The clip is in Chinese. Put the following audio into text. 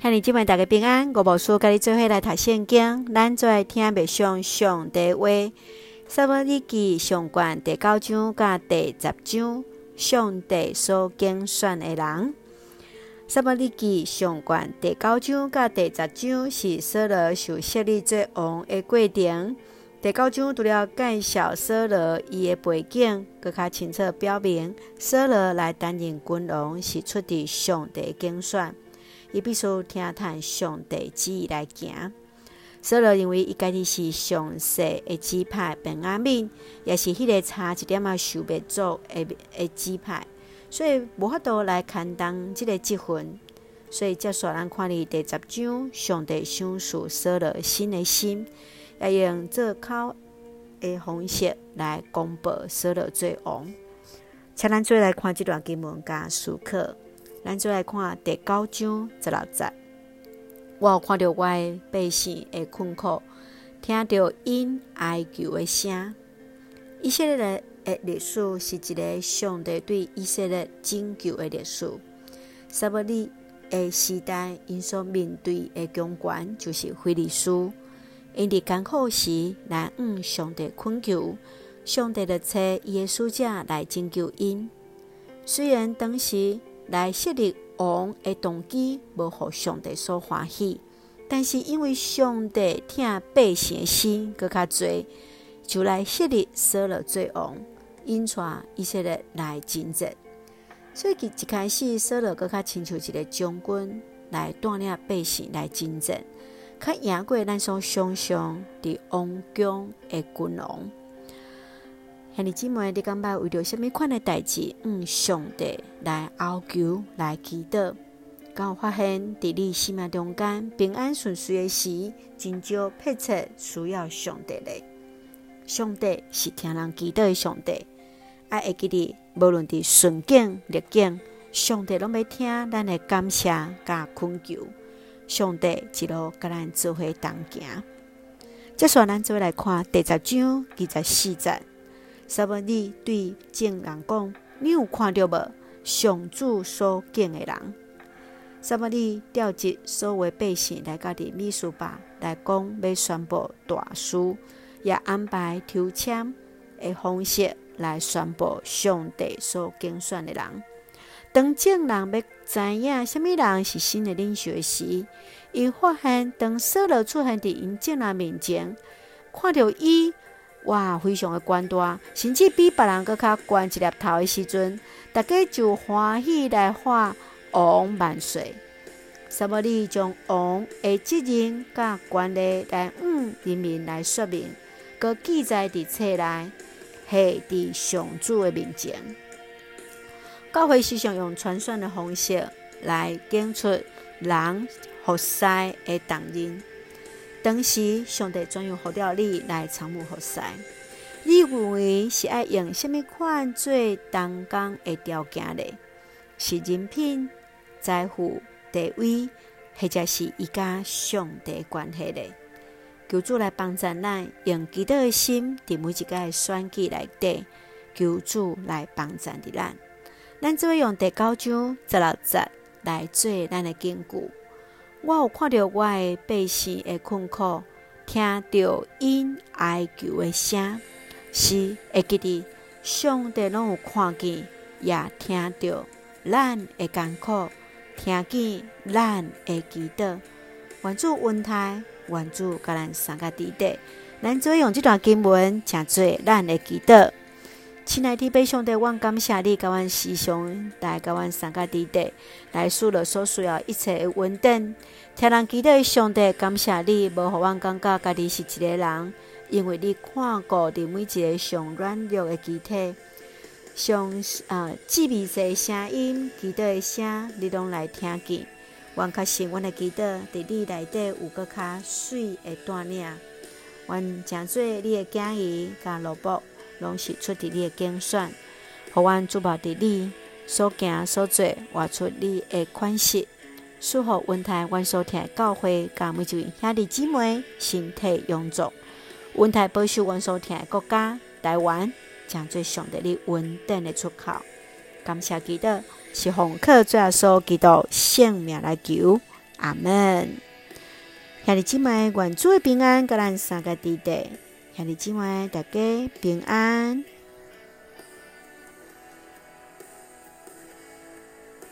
向你今晚大家平安，我无事甲你做伙来读圣经，咱做来听默想上帝话。撒母耳记上卷第九章甲第十章，上帝所拣选的人。撒母耳记上卷第九章甲第十章是扫罗受设立做王的过程。第九章除了介绍扫罗伊的背景，阁较清楚表明扫罗来担任君王是出自上帝拣选。伊必须听从上帝旨意来行。扫罗认为伊家己是上世的支派，便雅悯，也是迄个差一点仔受灭族的的支派，所以无法度来担当即个积分。所以接续咱看哩第十章，上帝赏赐扫罗新的心，也用做口的方式来公布扫罗做王。请咱做来看这段经文加思考。咱再来看第九章十六节，我有看到我的百姓的困苦，听到因哀求的声。以色列的历史是一个上帝对以色列拯救的历史。撒母利的时代，因所面对的强权就是非利士。因伫艰苦时来向上帝困求，上帝就差伊的使者来拯救因。虽然当时，来设立王的动机无互上帝所欢喜，但是因为上帝听百姓的心搁较济，就来设立扫罗做王，引带以色列来征战。所以，一开始扫罗搁较亲像一个将军来带领百姓来征战，较赢过咱所想象的王宫的君王。兄弟姊妹，你感觉为着什么款的代志？嗯，上帝来哀求，来祈祷。刚有发现，伫你生命中间平安顺遂的时，真少迫切需要上帝的。上帝是听人祈祷的上帝。爱会记得，无论伫顺境逆境，上帝拢要听咱的感谢甲恳求。上帝一路甲咱做伙同行。接下来，咱做来看第十章二十四节。撒母耳对众人讲：“你有看到无？上主所拣的人。”撒母耳召集所有百姓来到的秘书吧来讲，要宣布大事，也安排抽签的方式来宣布上帝所拣选的人。当众人要知影什么人是新的领袖时，伊发现当扫罗出现伫因众人面前，看到伊。哇，非常的悬大，甚至比别人阁较悬一粒头的时阵，大家就欢喜来喊王万岁。什么？你将王的责任甲权力来向人民来说明，搁记载伫册内，系伫上主的面前。教会时常用传选的方式来拣出人服侍的重任。当时，上帝专用呼召你来参与服侍，你认为是爱用什么款做当工的条件呢？是人品、财富、地位，或者是伊家上帝关系呢？求主来帮助咱，用基督的心，伫每一个选举内底，求主来帮助的咱。咱只会用第九章十六节来做咱的根据。我有看到我的百姓的困苦，听到因哀求的声，是会记得上帝拢有看见，也听到咱的艰苦，听见咱的祈祷。愿主恩待，愿主甲咱三个弟弟，咱做用这段经文，诚做咱的祈祷。亲爱的弟兄姊妹，我感谢你，甲阮时常来甲阮三个弟弟来赐了所需要的一切的稳定。听人祈祷的上帝，感谢你，无互阮感觉家己是一个人，因为你看顾伫每一个上软弱的肢体，上啊细微细声音，祈祷的声，你拢来听见。阮确信，阮的祈祷伫你内底有个较水的带领。阮诚做你的囝儿甲萝卜。拢是出自你的精选，互阮注目伫你所行所做，活出你的款式，赐福温台阮所听的教会，甲每一位兄弟姊妹身体勇壮，温台保守阮所听的国家台湾，将做上帝你稳定的出口。感谢基督，是奉靠主耶稣基督圣名来求，阿门。兄弟姊妹，愿主的平安，甲咱三个弟弟，兄弟姊妹，大家平安。